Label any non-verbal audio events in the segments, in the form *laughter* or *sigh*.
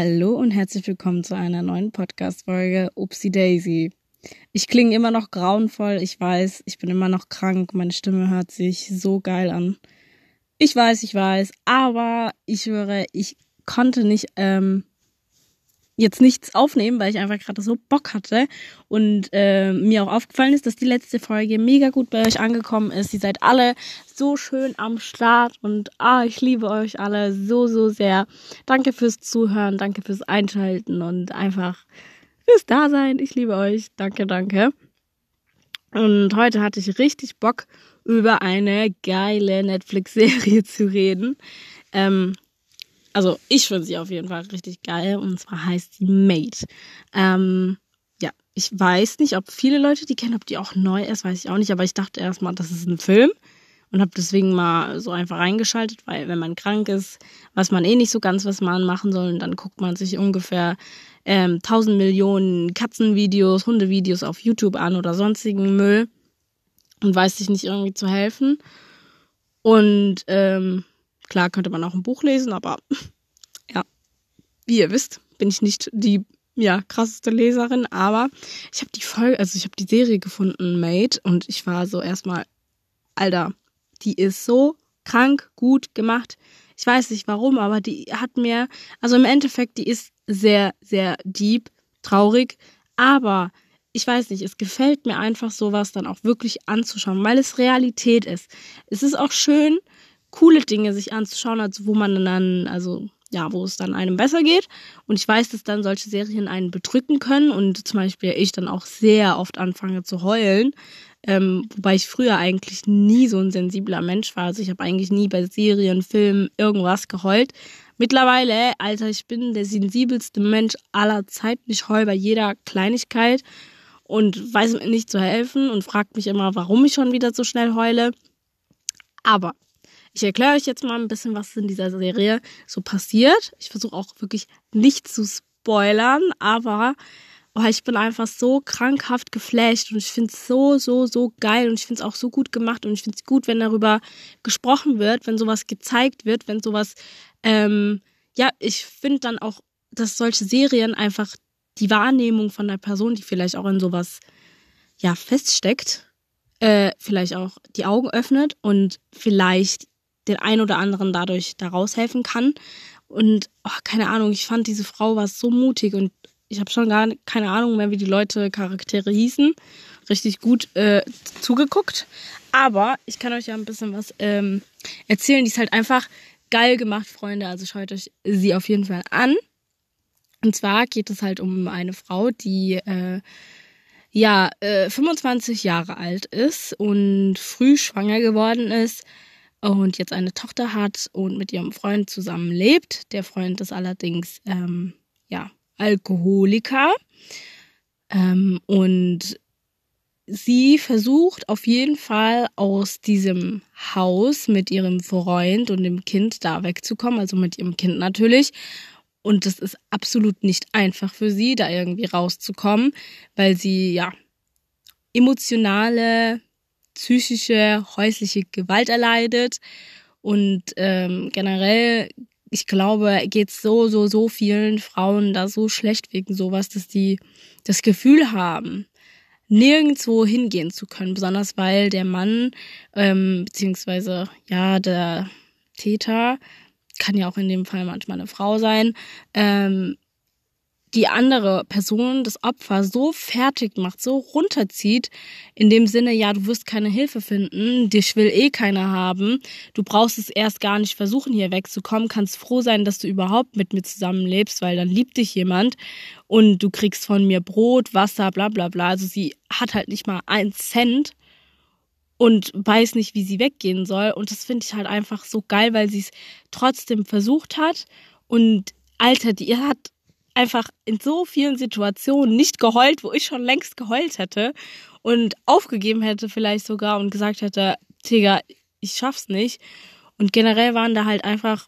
Hallo und herzlich willkommen zu einer neuen Podcast-Folge Upsi Daisy. Ich klinge immer noch grauenvoll, ich weiß, ich bin immer noch krank, meine Stimme hört sich so geil an. Ich weiß, ich weiß, aber ich höre, ich konnte nicht ähm, jetzt nichts aufnehmen, weil ich einfach gerade so Bock hatte und äh, mir auch aufgefallen ist, dass die letzte Folge mega gut bei euch angekommen ist. Ihr seid alle so schön am Start und ah, ich liebe euch alle so, so sehr. Danke fürs Zuhören, danke fürs Einschalten und einfach fürs Dasein. Ich liebe euch. Danke, danke. Und heute hatte ich richtig Bock, über eine geile Netflix-Serie *laughs* zu reden. Ähm, also ich finde sie auf jeden Fall richtig geil und zwar heißt sie Mate. Ähm, ja, ich weiß nicht, ob viele Leute die kennen, ob die auch neu ist, weiß ich auch nicht, aber ich dachte erstmal, das ist ein Film und habe deswegen mal so einfach reingeschaltet, weil wenn man krank ist, weiß man eh nicht so ganz, was man machen soll und dann guckt man sich ungefähr ähm, 1000 Millionen Katzenvideos, Hundevideos auf YouTube an oder sonstigen Müll und weiß sich nicht irgendwie zu helfen. Und ähm, Klar könnte man auch ein Buch lesen, aber *laughs* ja, wie ihr wisst, bin ich nicht die ja, krasseste Leserin, aber ich habe die Folge, also ich habe die Serie gefunden, Made, und ich war so erstmal, Alter, die ist so krank gut gemacht. Ich weiß nicht warum, aber die hat mir, also im Endeffekt, die ist sehr, sehr deep, traurig, aber ich weiß nicht, es gefällt mir einfach sowas dann auch wirklich anzuschauen, weil es Realität ist. Es ist auch schön, coole Dinge sich anzuschauen, also wo man dann, also ja, wo es dann einem besser geht. Und ich weiß, dass dann solche Serien einen bedrücken können und zum Beispiel ich dann auch sehr oft anfange zu heulen. Ähm, wobei ich früher eigentlich nie so ein sensibler Mensch war. Also ich habe eigentlich nie bei Serien, Filmen irgendwas geheult. Mittlerweile, Alter, ich bin der sensibelste Mensch aller Zeiten. Ich heul bei jeder Kleinigkeit und weiß mir nicht zu helfen und fragt mich immer, warum ich schon wieder so schnell heule. Aber ich erkläre euch jetzt mal ein bisschen, was in dieser Serie so passiert. Ich versuche auch wirklich nicht zu spoilern, aber oh, ich bin einfach so krankhaft geflasht und ich finde es so, so, so geil und ich finde es auch so gut gemacht und ich finde es gut, wenn darüber gesprochen wird, wenn sowas gezeigt wird, wenn sowas, ähm, ja, ich finde dann auch, dass solche Serien einfach die Wahrnehmung von der Person, die vielleicht auch in sowas, ja, feststeckt, äh, vielleicht auch die Augen öffnet und vielleicht den ein oder anderen dadurch daraus helfen kann. Und oh, keine Ahnung, ich fand diese Frau war so mutig und ich habe schon gar keine Ahnung mehr, wie die Leute Charaktere hießen. Richtig gut äh, zugeguckt. Aber ich kann euch ja ein bisschen was ähm, erzählen. Die ist halt einfach geil gemacht, Freunde. Also schaut euch sie auf jeden Fall an. Und zwar geht es halt um eine Frau, die äh, ja äh, 25 Jahre alt ist und früh schwanger geworden ist und jetzt eine Tochter hat und mit ihrem Freund zusammen lebt. Der Freund ist allerdings ähm, ja Alkoholiker ähm, und sie versucht auf jeden Fall aus diesem Haus mit ihrem Freund und dem Kind da wegzukommen, also mit ihrem Kind natürlich. Und das ist absolut nicht einfach für sie, da irgendwie rauszukommen, weil sie ja emotionale psychische, häusliche Gewalt erleidet. Und ähm, generell, ich glaube, geht so, so, so vielen Frauen da so schlecht wegen sowas, dass die das Gefühl haben, nirgendwo hingehen zu können, besonders weil der Mann, ähm, beziehungsweise ja, der Täter, kann ja auch in dem Fall manchmal eine Frau sein, ähm, die andere Person, das Opfer, so fertig macht, so runterzieht, in dem Sinne, ja, du wirst keine Hilfe finden, dich will eh keiner haben, du brauchst es erst gar nicht versuchen, hier wegzukommen, kannst froh sein, dass du überhaupt mit mir zusammenlebst, weil dann liebt dich jemand und du kriegst von mir Brot, Wasser, bla bla bla. Also sie hat halt nicht mal einen Cent und weiß nicht, wie sie weggehen soll. Und das finde ich halt einfach so geil, weil sie es trotzdem versucht hat. Und Alter, die hat einfach in so vielen Situationen nicht geheult, wo ich schon längst geheult hätte und aufgegeben hätte vielleicht sogar und gesagt hätte, Digga, ich schaff's nicht. Und generell waren da halt einfach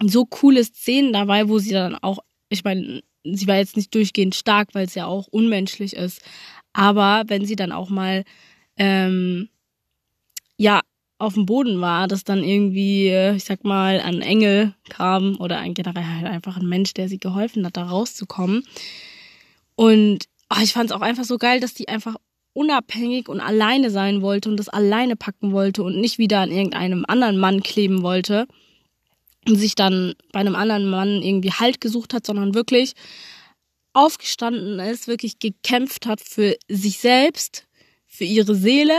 so coole Szenen dabei, wo sie dann auch, ich meine, sie war jetzt nicht durchgehend stark, weil es ja auch unmenschlich ist. Aber wenn sie dann auch mal, ähm, ja, auf dem Boden war, dass dann irgendwie, äh, ich sag mal, ein Engel kam oder ein generell halt einfach ein Mensch, der sie geholfen hat, da rauszukommen. Und oh, ich fand es auch einfach so geil, dass die einfach unabhängig und alleine sein wollte und das alleine packen wollte und nicht wieder an irgendeinem anderen Mann kleben wollte und sich dann bei einem anderen Mann irgendwie Halt gesucht hat, sondern wirklich aufgestanden ist, wirklich gekämpft hat für sich selbst, für ihre Seele,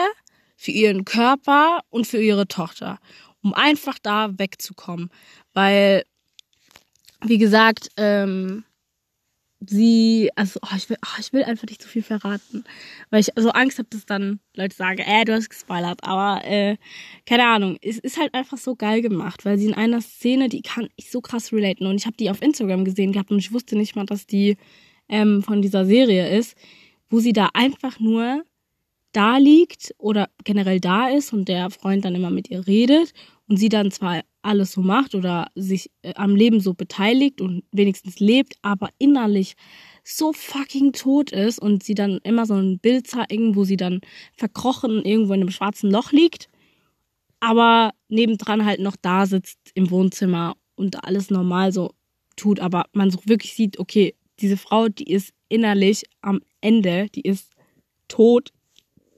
für ihren Körper und für ihre Tochter, um einfach da wegzukommen. Weil, wie gesagt, ähm, sie, also oh, ich, will, oh, ich will einfach nicht zu viel verraten, weil ich so Angst habe, dass dann Leute sagen, äh, du hast gespoilert, aber äh, keine Ahnung, es ist halt einfach so geil gemacht, weil sie in einer Szene, die kann ich so krass relaten und ich habe die auf Instagram gesehen gehabt und ich wusste nicht mal, dass die ähm, von dieser Serie ist, wo sie da einfach nur da liegt oder generell da ist und der Freund dann immer mit ihr redet und sie dann zwar alles so macht oder sich äh, am Leben so beteiligt und wenigstens lebt, aber innerlich so fucking tot ist und sie dann immer so ein Bild zeigen, wo sie dann verkrochen irgendwo in einem schwarzen Loch liegt, aber nebendran halt noch da sitzt im Wohnzimmer und alles normal so tut, aber man so wirklich sieht, okay, diese Frau, die ist innerlich am Ende, die ist tot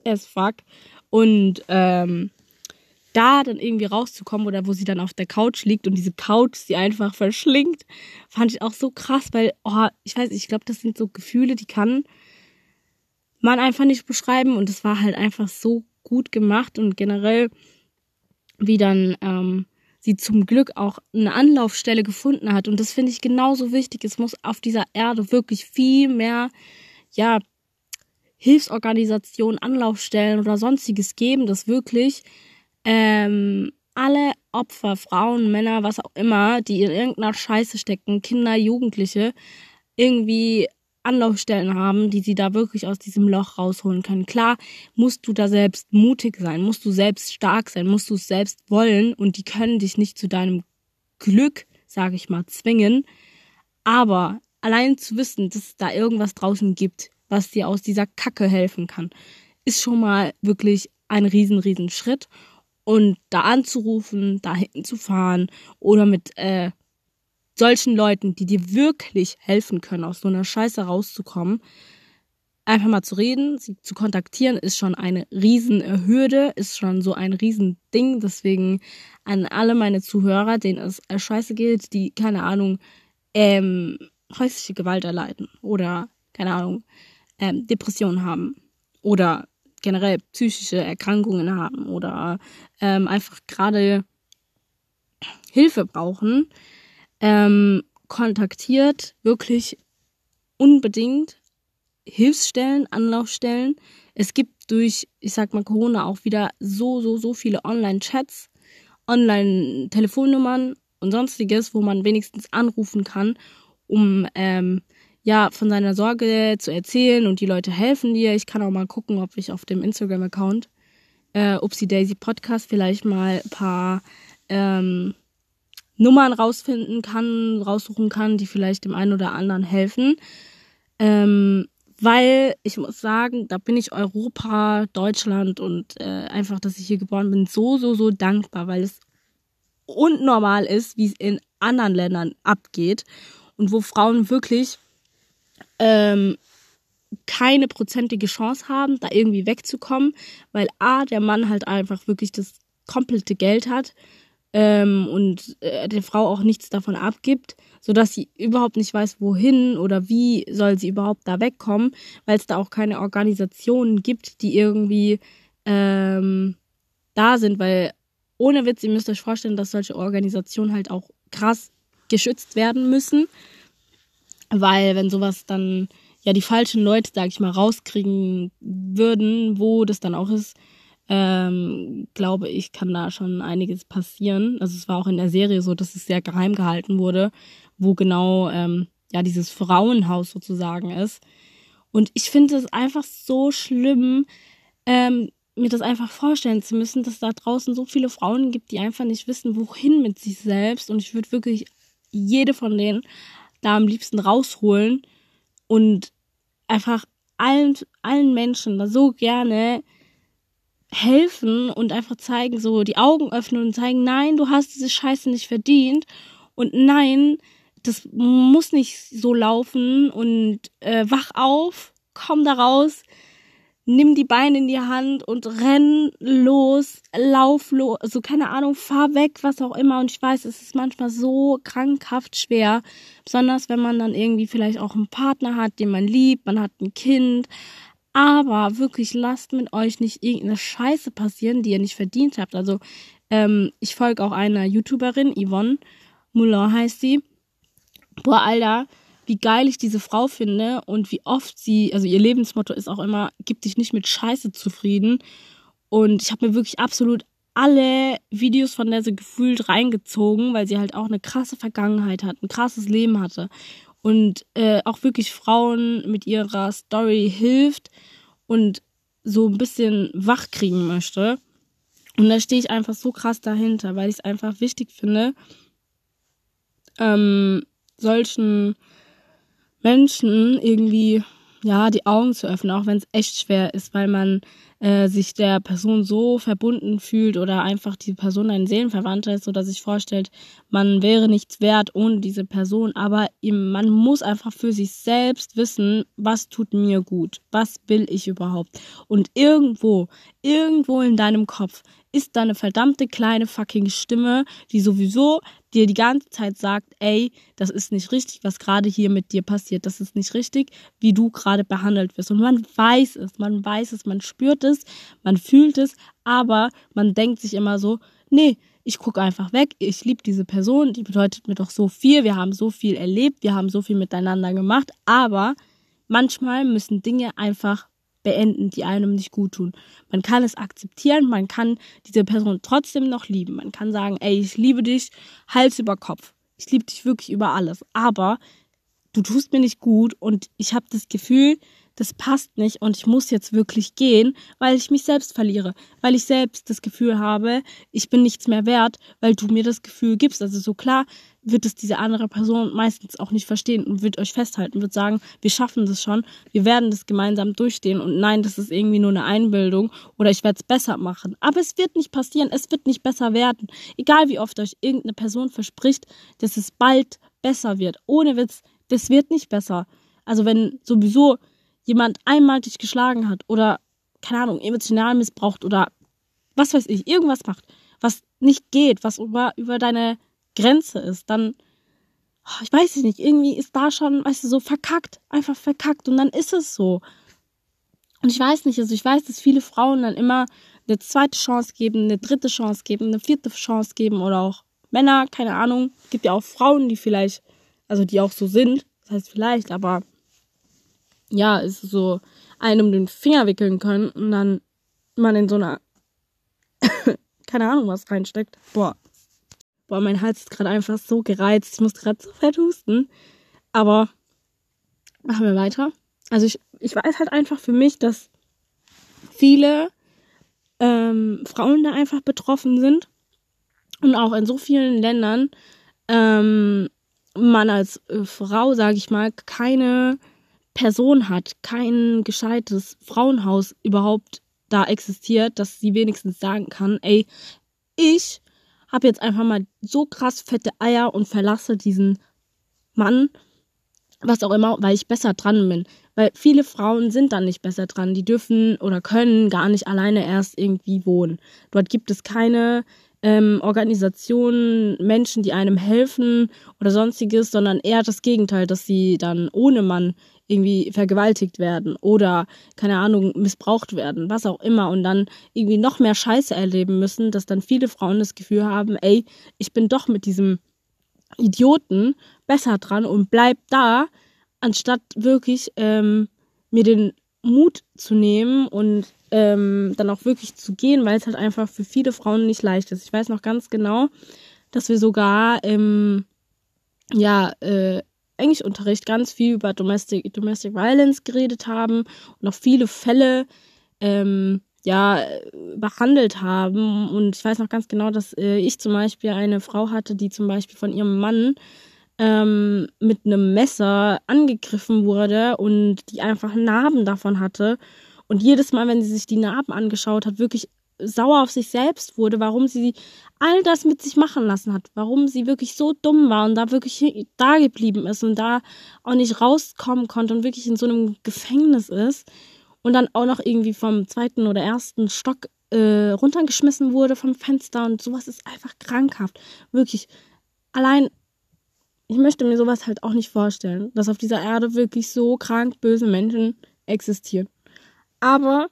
as fuck. Und ähm, da dann irgendwie rauszukommen oder wo sie dann auf der Couch liegt und diese Couch sie einfach verschlingt, fand ich auch so krass, weil, oh, ich weiß, ich glaube, das sind so Gefühle, die kann man einfach nicht beschreiben. Und es war halt einfach so gut gemacht und generell, wie dann ähm, sie zum Glück auch eine Anlaufstelle gefunden hat. Und das finde ich genauso wichtig. Es muss auf dieser Erde wirklich viel mehr, ja, Hilfsorganisationen, Anlaufstellen oder sonstiges geben, das wirklich ähm, alle Opfer, Frauen, Männer, was auch immer, die in irgendeiner Scheiße stecken, Kinder, Jugendliche, irgendwie Anlaufstellen haben, die sie da wirklich aus diesem Loch rausholen können. Klar, musst du da selbst mutig sein, musst du selbst stark sein, musst du es selbst wollen und die können dich nicht zu deinem Glück, sage ich mal, zwingen. Aber allein zu wissen, dass es da irgendwas draußen gibt, was dir aus dieser Kacke helfen kann, ist schon mal wirklich ein riesen, riesen Schritt und da anzurufen, da hinzufahren oder mit äh, solchen Leuten, die dir wirklich helfen können, aus so einer Scheiße rauszukommen, einfach mal zu reden, sie zu kontaktieren, ist schon eine riesen Hürde, ist schon so ein riesen Ding. Deswegen an alle meine Zuhörer, denen es äh, scheiße geht, die, keine Ahnung, ähm, häusliche Gewalt erleiden oder, keine Ahnung, ähm, Depressionen haben oder generell psychische Erkrankungen haben oder ähm, einfach gerade Hilfe brauchen, ähm, kontaktiert wirklich unbedingt Hilfsstellen, Anlaufstellen. Es gibt durch, ich sag mal, Corona auch wieder so, so, so viele Online-Chats, Online-Telefonnummern und sonstiges, wo man wenigstens anrufen kann, um ähm, ja, von seiner Sorge zu erzählen und die Leute helfen dir. Ich kann auch mal gucken, ob ich auf dem Instagram-Account äh, Upsi Daisy Podcast vielleicht mal ein paar ähm, Nummern rausfinden kann, raussuchen kann, die vielleicht dem einen oder anderen helfen. Ähm, weil ich muss sagen, da bin ich Europa, Deutschland und äh, einfach, dass ich hier geboren bin, so, so, so dankbar, weil es unnormal ist, wie es in anderen Ländern abgeht und wo Frauen wirklich ähm, keine prozentige Chance haben, da irgendwie wegzukommen, weil A, der Mann halt einfach wirklich das komplette Geld hat ähm, und äh, der Frau auch nichts davon abgibt, sodass sie überhaupt nicht weiß, wohin oder wie soll sie überhaupt da wegkommen, weil es da auch keine Organisationen gibt, die irgendwie ähm, da sind, weil ohne Witz, ihr müsst euch vorstellen, dass solche Organisationen halt auch krass geschützt werden müssen weil wenn sowas dann ja die falschen Leute, sag ich mal, rauskriegen würden, wo das dann auch ist, ähm, glaube ich, kann da schon einiges passieren. Also es war auch in der Serie so, dass es sehr geheim gehalten wurde, wo genau ähm, ja dieses Frauenhaus sozusagen ist. Und ich finde es einfach so schlimm, ähm, mir das einfach vorstellen zu müssen, dass da draußen so viele Frauen gibt, die einfach nicht wissen, wohin mit sich selbst. Und ich würde wirklich jede von denen da am liebsten rausholen und einfach allen, allen Menschen da so gerne helfen und einfach zeigen, so die Augen öffnen und zeigen, nein, du hast diese Scheiße nicht verdient und nein, das muss nicht so laufen und äh, wach auf, komm da raus, nimm die Beine in die Hand und renn los, lauf los, also keine Ahnung, fahr weg, was auch immer. Und ich weiß, es ist manchmal so krankhaft schwer, besonders wenn man dann irgendwie vielleicht auch einen Partner hat, den man liebt, man hat ein Kind. Aber wirklich lasst mit euch nicht irgendeine Scheiße passieren, die ihr nicht verdient habt. Also ähm, ich folge auch einer YouTuberin, Yvonne Moulin heißt sie. Boah, Alter, wie geil ich diese Frau finde und wie oft sie, also ihr Lebensmotto ist auch immer, gib dich nicht mit Scheiße zufrieden. Und ich habe mir wirklich absolut alle Videos von der so gefühlt reingezogen, weil sie halt auch eine krasse Vergangenheit hat, ein krasses Leben hatte und äh, auch wirklich Frauen mit ihrer Story hilft und so ein bisschen wach kriegen möchte. Und da stehe ich einfach so krass dahinter, weil ich es einfach wichtig finde, ähm, solchen Menschen irgendwie ja die Augen zu öffnen, auch wenn es echt schwer ist, weil man äh, sich der Person so verbunden fühlt oder einfach die Person ein Seelenverwandter ist oder sich vorstellt, man wäre nichts wert ohne diese Person, aber ihm, man muss einfach für sich selbst wissen, was tut mir gut, was will ich überhaupt? Und irgendwo, irgendwo in deinem Kopf ist da eine verdammte kleine fucking Stimme, die sowieso dir die ganze Zeit sagt, ey, das ist nicht richtig, was gerade hier mit dir passiert. Das ist nicht richtig, wie du gerade behandelt wirst. Und man weiß es, man weiß es, man spürt es, man fühlt es, aber man denkt sich immer so, nee, ich gucke einfach weg, ich liebe diese Person, die bedeutet mir doch so viel, wir haben so viel erlebt, wir haben so viel miteinander gemacht, aber manchmal müssen Dinge einfach beenden, die einem nicht gut tun. Man kann es akzeptieren, man kann diese Person trotzdem noch lieben. Man kann sagen, ey, ich liebe dich, Hals über Kopf. Ich liebe dich wirklich über alles. Aber du tust mir nicht gut und ich habe das Gefühl, das passt nicht und ich muss jetzt wirklich gehen, weil ich mich selbst verliere, weil ich selbst das Gefühl habe, ich bin nichts mehr wert, weil du mir das Gefühl gibst. Also so klar wird es diese andere Person meistens auch nicht verstehen und wird euch festhalten, wird sagen, wir schaffen das schon, wir werden das gemeinsam durchstehen und nein, das ist irgendwie nur eine Einbildung oder ich werde es besser machen. Aber es wird nicht passieren, es wird nicht besser werden. Egal wie oft euch irgendeine Person verspricht, dass es bald besser wird. Ohne Witz, das wird nicht besser. Also wenn sowieso jemand einmal dich geschlagen hat oder, keine Ahnung, emotional missbraucht oder was weiß ich, irgendwas macht, was nicht geht, was über, über deine Grenze ist, dann, oh, ich weiß es nicht, irgendwie ist da schon, weißt du, so verkackt, einfach verkackt und dann ist es so. Und ich weiß nicht, also ich weiß, dass viele Frauen dann immer eine zweite Chance geben, eine dritte Chance geben, eine vierte Chance geben oder auch Männer, keine Ahnung. Gibt ja auch Frauen, die vielleicht, also die auch so sind, das heißt vielleicht, aber ja, ist so einem den Finger wickeln können und dann man in so einer, *laughs* keine Ahnung, was reinsteckt. Boah. Boah, mein Hals ist gerade einfach so gereizt. Ich muss gerade so fett husten. Aber machen wir weiter. Also ich, ich weiß halt einfach für mich, dass viele ähm, Frauen da einfach betroffen sind. Und auch in so vielen Ländern ähm, man als äh, Frau, sage ich mal, keine Person hat, kein gescheites Frauenhaus überhaupt da existiert, dass sie wenigstens sagen kann, ey, ich habe jetzt einfach mal so krass fette Eier und verlasse diesen Mann, was auch immer, weil ich besser dran bin. Weil viele Frauen sind dann nicht besser dran. Die dürfen oder können gar nicht alleine erst irgendwie wohnen. Dort gibt es keine ähm, Organisationen, Menschen, die einem helfen oder sonstiges, sondern eher das Gegenteil, dass sie dann ohne Mann irgendwie vergewaltigt werden oder, keine Ahnung, missbraucht werden, was auch immer und dann irgendwie noch mehr Scheiße erleben müssen, dass dann viele Frauen das Gefühl haben, ey, ich bin doch mit diesem Idioten besser dran und bleib da, anstatt wirklich ähm, mir den Mut zu nehmen und ähm, dann auch wirklich zu gehen, weil es halt einfach für viele Frauen nicht leicht ist. Ich weiß noch ganz genau, dass wir sogar ähm, ja äh, Englischunterricht ganz viel über Domestic, Domestic Violence geredet haben und auch viele Fälle ähm, ja behandelt haben. Und ich weiß noch ganz genau, dass äh, ich zum Beispiel eine Frau hatte, die zum Beispiel von ihrem Mann ähm, mit einem Messer angegriffen wurde und die einfach Narben davon hatte. Und jedes Mal, wenn sie sich die Narben angeschaut hat, wirklich sauer auf sich selbst wurde, warum sie all das mit sich machen lassen hat, warum sie wirklich so dumm war und da wirklich da geblieben ist und da auch nicht rauskommen konnte und wirklich in so einem Gefängnis ist und dann auch noch irgendwie vom zweiten oder ersten Stock äh, runtergeschmissen wurde vom Fenster und sowas ist einfach krankhaft. Wirklich. Allein, ich möchte mir sowas halt auch nicht vorstellen, dass auf dieser Erde wirklich so krank böse Menschen existieren. Aber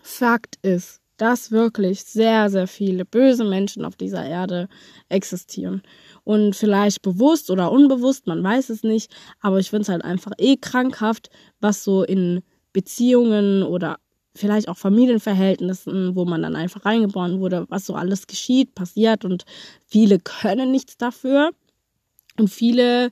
Fakt ist, dass wirklich sehr, sehr viele böse Menschen auf dieser Erde existieren. Und vielleicht bewusst oder unbewusst, man weiß es nicht, aber ich finde es halt einfach eh krankhaft, was so in Beziehungen oder vielleicht auch Familienverhältnissen, wo man dann einfach reingeboren wurde, was so alles geschieht, passiert und viele können nichts dafür und viele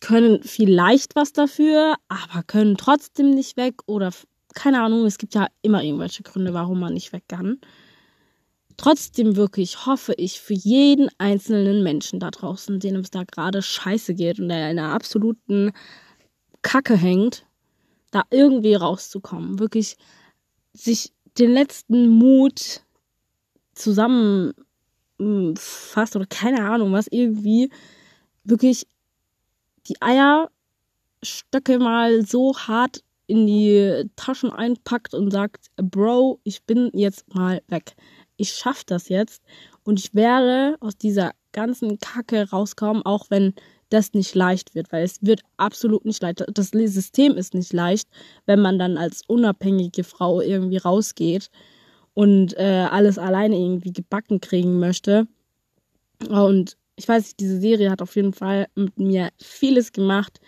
können vielleicht was dafür, aber können trotzdem nicht weg oder keine Ahnung, es gibt ja immer irgendwelche Gründe, warum man nicht weg kann. Trotzdem wirklich hoffe ich für jeden einzelnen Menschen da draußen, dem es da gerade scheiße geht und der in einer absoluten Kacke hängt, da irgendwie rauszukommen. Wirklich sich den letzten Mut zusammenfasst oder keine Ahnung was, irgendwie wirklich die Eierstöcke mal so hart in die Taschen einpackt und sagt, Bro, ich bin jetzt mal weg. Ich schaff das jetzt und ich werde aus dieser ganzen Kacke rauskommen, auch wenn das nicht leicht wird, weil es wird absolut nicht leicht. Das System ist nicht leicht, wenn man dann als unabhängige Frau irgendwie rausgeht und äh, alles alleine irgendwie gebacken kriegen möchte. Und ich weiß nicht, diese Serie hat auf jeden Fall mit mir vieles gemacht.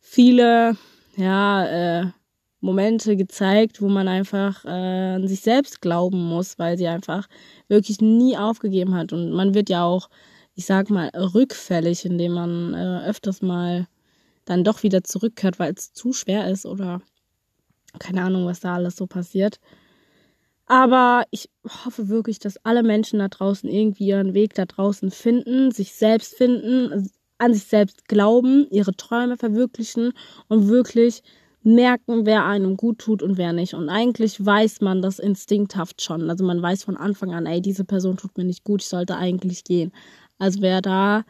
Viele ja, äh, Momente gezeigt, wo man einfach äh, an sich selbst glauben muss, weil sie einfach wirklich nie aufgegeben hat. Und man wird ja auch, ich sag mal, rückfällig, indem man äh, öfters mal dann doch wieder zurückkehrt, weil es zu schwer ist oder keine Ahnung, was da alles so passiert. Aber ich hoffe wirklich, dass alle Menschen da draußen irgendwie ihren Weg da draußen finden, sich selbst finden, an sich selbst glauben, ihre Träume verwirklichen und wirklich merken, wer einem gut tut und wer nicht. Und eigentlich weiß man das instinkthaft schon. Also man weiß von Anfang an, ey, diese Person tut mir nicht gut, ich sollte eigentlich gehen. Also wer da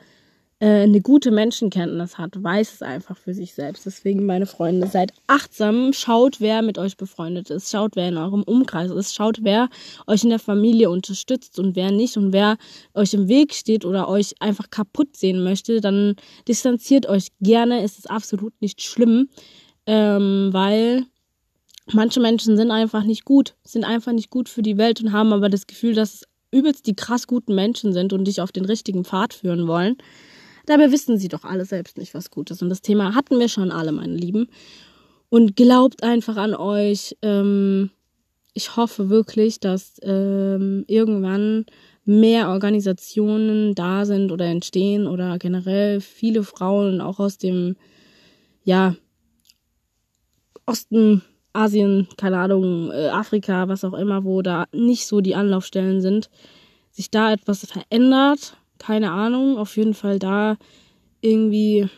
äh, eine gute Menschenkenntnis hat, weiß es einfach für sich selbst. Deswegen, meine Freunde, seid achtsam, schaut, wer mit euch befreundet ist, schaut, wer in eurem Umkreis ist, schaut, wer euch in der Familie unterstützt und wer nicht und wer euch im Weg steht oder euch einfach kaputt sehen möchte, dann distanziert euch gerne, es ist absolut nicht schlimm, ähm, weil manche Menschen sind einfach nicht gut, sind einfach nicht gut für die Welt und haben aber das Gefühl, dass es übelst die krass guten Menschen sind und dich auf den richtigen Pfad führen wollen. Dabei wissen sie doch alle selbst nicht, was gut ist. Und das Thema hatten wir schon alle, meine Lieben. Und glaubt einfach an euch. Ähm, ich hoffe wirklich, dass ähm, irgendwann mehr Organisationen da sind oder entstehen oder generell viele Frauen auch aus dem, ja, Osten, Asien, keine Ahnung, äh, Afrika, was auch immer, wo da nicht so die Anlaufstellen sind, sich da etwas verändert keine Ahnung, auf jeden Fall da irgendwie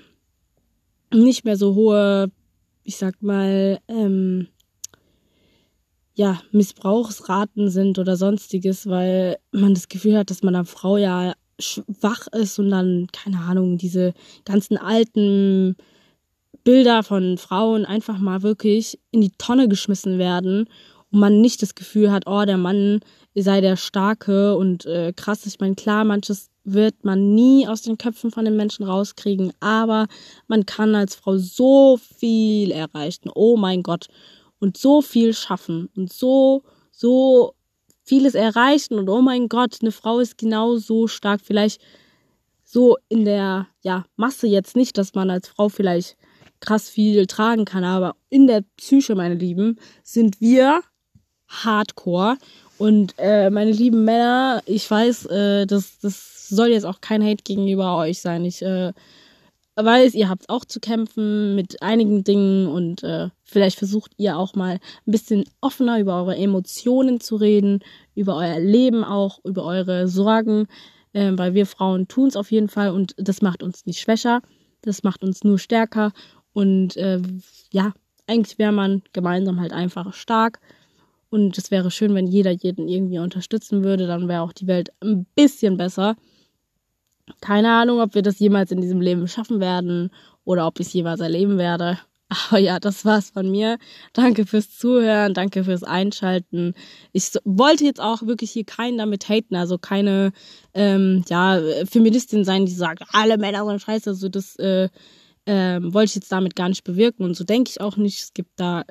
nicht mehr so hohe, ich sag mal, ähm, ja, Missbrauchsraten sind oder sonstiges, weil man das Gefühl hat, dass man einer Frau ja schwach ist und dann, keine Ahnung, diese ganzen alten Bilder von Frauen einfach mal wirklich in die Tonne geschmissen werden und man nicht das Gefühl hat, oh, der Mann sei der Starke und äh, krass. Ich meine, klar, manches wird man nie aus den Köpfen von den Menschen rauskriegen, aber man kann als Frau so viel erreichen. Oh mein Gott. Und so viel schaffen und so, so vieles erreichen und oh mein Gott, eine Frau ist genau so stark. Vielleicht so in der, ja, Masse jetzt nicht, dass man als Frau vielleicht krass viel tragen kann, aber in der Psyche, meine Lieben, sind wir hardcore. Und äh, meine lieben Männer, ich weiß, äh, das, das soll jetzt auch kein Hate gegenüber euch sein. Ich äh, weiß, ihr habt auch zu kämpfen mit einigen Dingen und äh, vielleicht versucht ihr auch mal ein bisschen offener über eure Emotionen zu reden, über euer Leben auch, über eure Sorgen, äh, weil wir Frauen tun es auf jeden Fall und das macht uns nicht schwächer, das macht uns nur stärker und äh, ja, eigentlich wäre man gemeinsam halt einfach stark Und es wäre schön, wenn jeder jeden irgendwie unterstützen würde. Dann wäre auch die Welt ein bisschen besser. Keine Ahnung, ob wir das jemals in diesem Leben schaffen werden oder ob ich es jemals erleben werde. *laughs* Aber ja, das war's von mir. Danke fürs Zuhören, danke fürs Einschalten. Ich wollte jetzt auch wirklich hier keinen damit haten, also keine ähm, ja, Feministin sein, die sagt, alle Männer sind scheiße. Also das äh, ähm, wollte ich jetzt damit gar nicht bewirken und so denke ich auch nicht. Es gibt da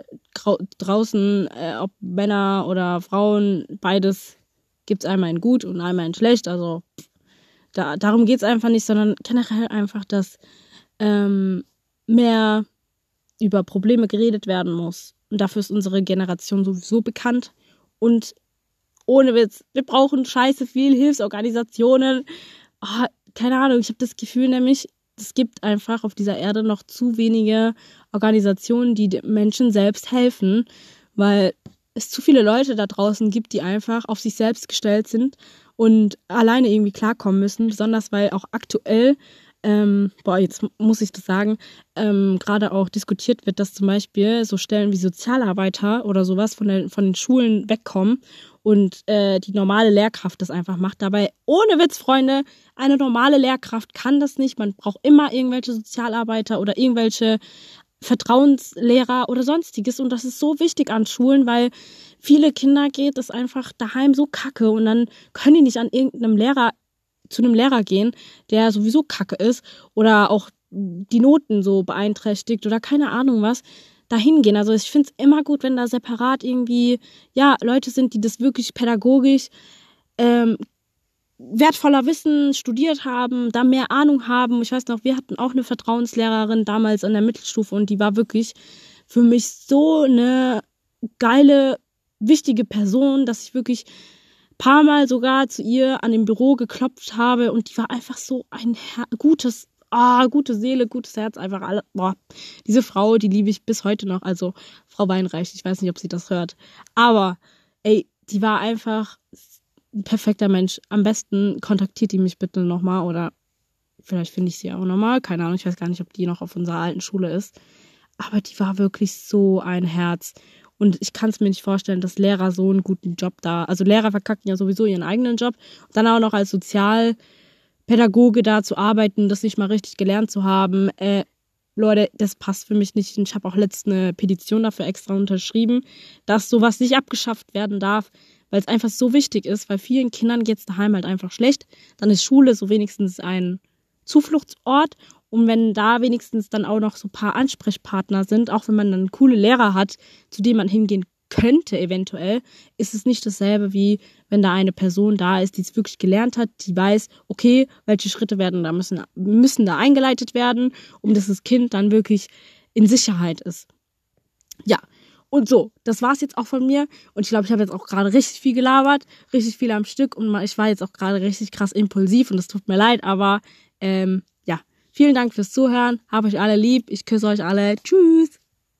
draußen, äh, ob Männer oder Frauen, beides gibt's einmal in gut und einmal in schlecht. Also da, darum geht's einfach nicht, sondern generell einfach, dass ähm, mehr über Probleme geredet werden muss. Und dafür ist unsere Generation sowieso bekannt. Und ohne Witz, wir brauchen scheiße viel Hilfsorganisationen. Oh, keine Ahnung, ich habe das Gefühl nämlich, es gibt einfach auf dieser Erde noch zu wenige Organisationen, die Menschen selbst helfen, weil es zu viele Leute da draußen gibt, die einfach auf sich selbst gestellt sind und alleine irgendwie klarkommen müssen, besonders weil auch aktuell, ähm, boah, jetzt muss ich das sagen, ähm, gerade auch diskutiert wird, dass zum Beispiel so Stellen wie Sozialarbeiter oder sowas von, der, von den Schulen wegkommen und äh, die normale Lehrkraft das einfach macht. Dabei, ohne Witz, Freunde, eine normale Lehrkraft kann das nicht. Man braucht immer irgendwelche Sozialarbeiter oder irgendwelche Vertrauenslehrer oder sonstiges. Und das ist so wichtig an Schulen, weil viele Kinder geht es einfach daheim so kacke und dann können die nicht an irgendeinem Lehrer zu einem Lehrer gehen, der sowieso kacke ist oder auch die Noten so beeinträchtigt oder keine Ahnung was dahin gehen. Also ich finde es immer gut, wenn da separat irgendwie, ja, Leute sind, die das wirklich pädagogisch ähm, wertvoller Wissen studiert haben, da mehr Ahnung haben. Ich weiß noch, wir hatten auch eine Vertrauenslehrerin damals an der Mittelstufe und die war wirklich für mich so eine geile, wichtige Person, dass ich wirklich paar Mal sogar zu ihr an dem Büro geklopft habe und die war einfach so ein gutes ah, gute Seele, gutes Herz, einfach alle. Boah, diese Frau, die liebe ich bis heute noch. Also Frau Weinreich, ich weiß nicht, ob sie das hört. Aber, ey, die war einfach ein perfekter Mensch. Am besten kontaktiert die mich bitte nochmal oder vielleicht finde ich sie auch nochmal. Keine Ahnung, ich weiß gar nicht, ob die noch auf unserer alten Schule ist. Aber die war wirklich so ein Herz. Und ich kann es mir nicht vorstellen, dass Lehrer so einen guten Job da. Also Lehrer verkacken ja sowieso ihren eigenen Job. Und dann auch noch als Sozial- Pädagoge da zu arbeiten, das nicht mal richtig gelernt zu haben. Äh, Leute, das passt für mich nicht. Ich habe auch letzte eine Petition dafür extra unterschrieben, dass sowas nicht abgeschafft werden darf, weil es einfach so wichtig ist, weil vielen Kindern geht es daheim halt einfach schlecht. Dann ist Schule so wenigstens ein Zufluchtsort. Und wenn da wenigstens dann auch noch so ein paar Ansprechpartner sind, auch wenn man dann coole Lehrer hat, zu denen man hingehen könnte eventuell, ist es nicht dasselbe wie wenn da eine Person da ist, die es wirklich gelernt hat, die weiß, okay, welche Schritte werden da müssen, müssen da eingeleitet werden, um dass das Kind dann wirklich in Sicherheit ist. Ja. Und so, das war's jetzt auch von mir. Und ich glaube, ich habe jetzt auch gerade richtig viel gelabert, richtig viel am Stück und ich war jetzt auch gerade richtig krass impulsiv und es tut mir leid, aber ähm, ja, vielen Dank fürs Zuhören. Hab euch alle lieb. Ich küsse euch alle. Tschüss.